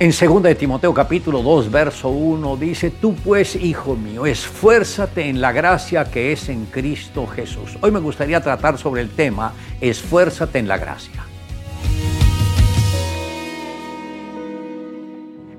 En 2 de Timoteo capítulo 2, verso 1 dice, tú pues, hijo mío, esfuérzate en la gracia que es en Cristo Jesús. Hoy me gustaría tratar sobre el tema, esfuérzate en la gracia.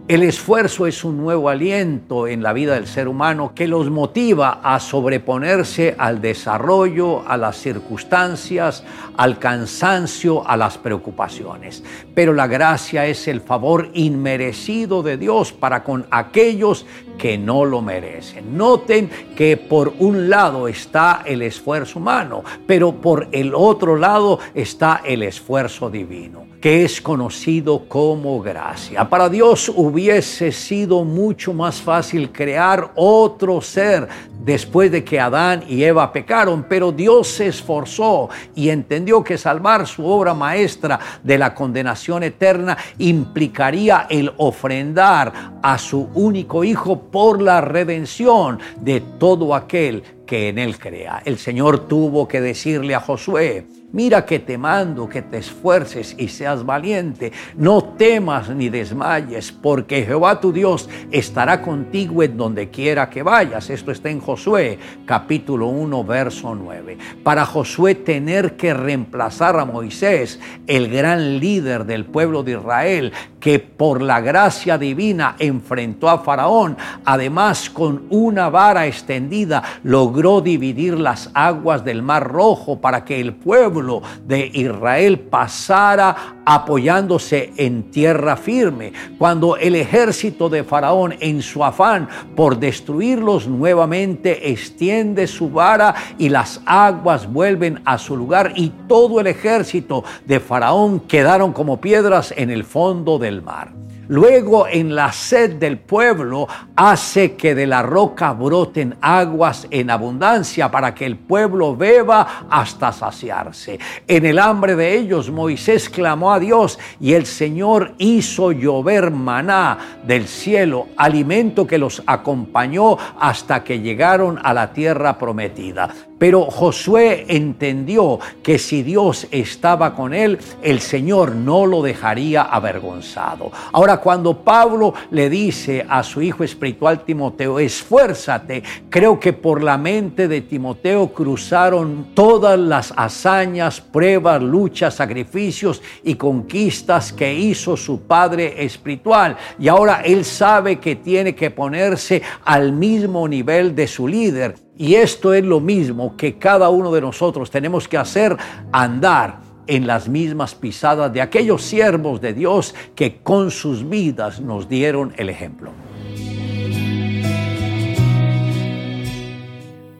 El esfuerzo es un nuevo aliento en la vida del ser humano que los motiva a sobreponerse al desarrollo, a las circunstancias, al cansancio, a las preocupaciones. Pero la gracia es el favor inmerecido de Dios para con aquellos que no lo merecen. Noten que por un lado está el esfuerzo humano, pero por el otro lado está el esfuerzo divino que es conocido como gracia. Para Dios hubiese sido mucho más fácil crear otro ser después de que Adán y Eva pecaron, pero Dios se esforzó y entendió que salvar su obra maestra de la condenación eterna implicaría el ofrendar a su único hijo por la redención de todo aquel que en él crea. El Señor tuvo que decirle a Josué, Mira que te mando que te esfuerces y seas valiente. No temas ni desmayes, porque Jehová tu Dios estará contigo en donde quiera que vayas. Esto está en Josué capítulo 1, verso 9. Para Josué tener que reemplazar a Moisés, el gran líder del pueblo de Israel, que por la gracia divina enfrentó a Faraón, además con una vara extendida logró dividir las aguas del mar rojo para que el pueblo de Israel pasara apoyándose en tierra firme. Cuando el ejército de Faraón, en su afán por destruirlos nuevamente, extiende su vara y las aguas vuelven a su lugar y todo el ejército de Faraón quedaron como piedras en el fondo del mar. Luego en la sed del pueblo hace que de la roca broten aguas en abundancia para que el pueblo beba hasta saciarse. En el hambre de ellos Moisés clamó a Dios y el Señor hizo llover maná del cielo, alimento que los acompañó hasta que llegaron a la tierra prometida. Pero Josué entendió que si Dios estaba con él, el Señor no lo dejaría avergonzado. Ahora, cuando Pablo le dice a su hijo espiritual Timoteo, esfuérzate, creo que por la mente de Timoteo cruzaron todas las hazañas, pruebas, luchas, sacrificios y conquistas que hizo su padre espiritual. Y ahora él sabe que tiene que ponerse al mismo nivel de su líder. Y esto es lo mismo que cada uno de nosotros tenemos que hacer, andar en las mismas pisadas de aquellos siervos de Dios que con sus vidas nos dieron el ejemplo.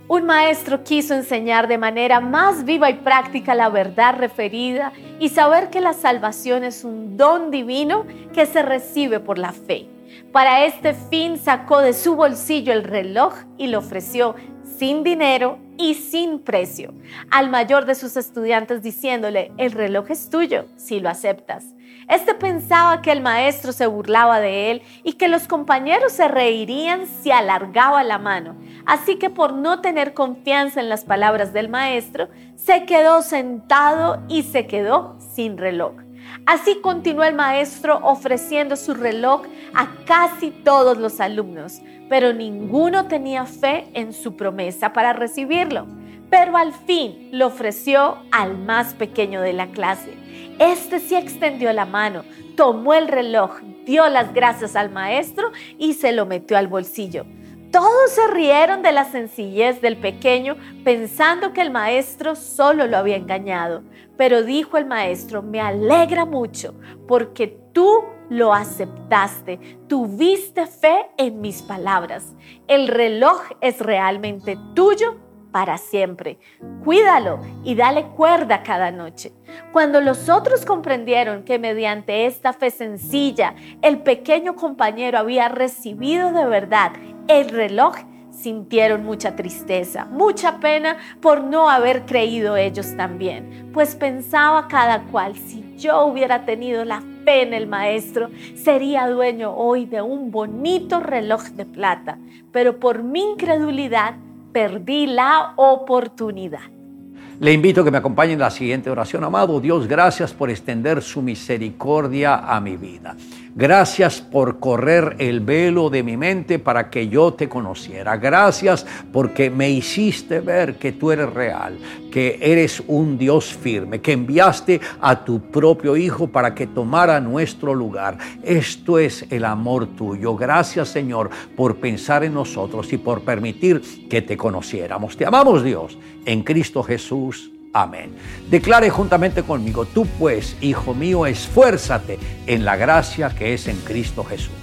Un maestro quiso enseñar de manera más viva y práctica la verdad referida y saber que la salvación es un don divino que se recibe por la fe. Para este fin sacó de su bolsillo el reloj y lo ofreció sin dinero y sin precio al mayor de sus estudiantes diciéndole, el reloj es tuyo si lo aceptas. Este pensaba que el maestro se burlaba de él y que los compañeros se reirían si alargaba la mano. Así que por no tener confianza en las palabras del maestro, se quedó sentado y se quedó sin reloj. Así continuó el maestro ofreciendo su reloj a casi todos los alumnos, pero ninguno tenía fe en su promesa para recibirlo. Pero al fin lo ofreció al más pequeño de la clase. Este sí extendió la mano, tomó el reloj, dio las gracias al maestro y se lo metió al bolsillo. Todos se rieron de la sencillez del pequeño pensando que el maestro solo lo había engañado. Pero dijo el maestro, me alegra mucho porque tú lo aceptaste, tuviste fe en mis palabras. El reloj es realmente tuyo para siempre. Cuídalo y dale cuerda cada noche. Cuando los otros comprendieron que mediante esta fe sencilla el pequeño compañero había recibido de verdad el reloj, sintieron mucha tristeza, mucha pena por no haber creído ellos también, pues pensaba cada cual, si yo hubiera tenido la fe en el maestro, sería dueño hoy de un bonito reloj de plata, pero por mi incredulidad perdí la oportunidad. Le invito a que me acompañe en la siguiente oración. Amado Dios, gracias por extender su misericordia a mi vida. Gracias por correr el velo de mi mente para que yo te conociera. Gracias porque me hiciste ver que tú eres real, que eres un Dios firme, que enviaste a tu propio Hijo para que tomara nuestro lugar. Esto es el amor tuyo. Gracias Señor por pensar en nosotros y por permitir que te conociéramos. Te amamos Dios en Cristo Jesús. Amén. Declare juntamente conmigo, tú pues, hijo mío, esfuérzate en la gracia que es en Cristo Jesús.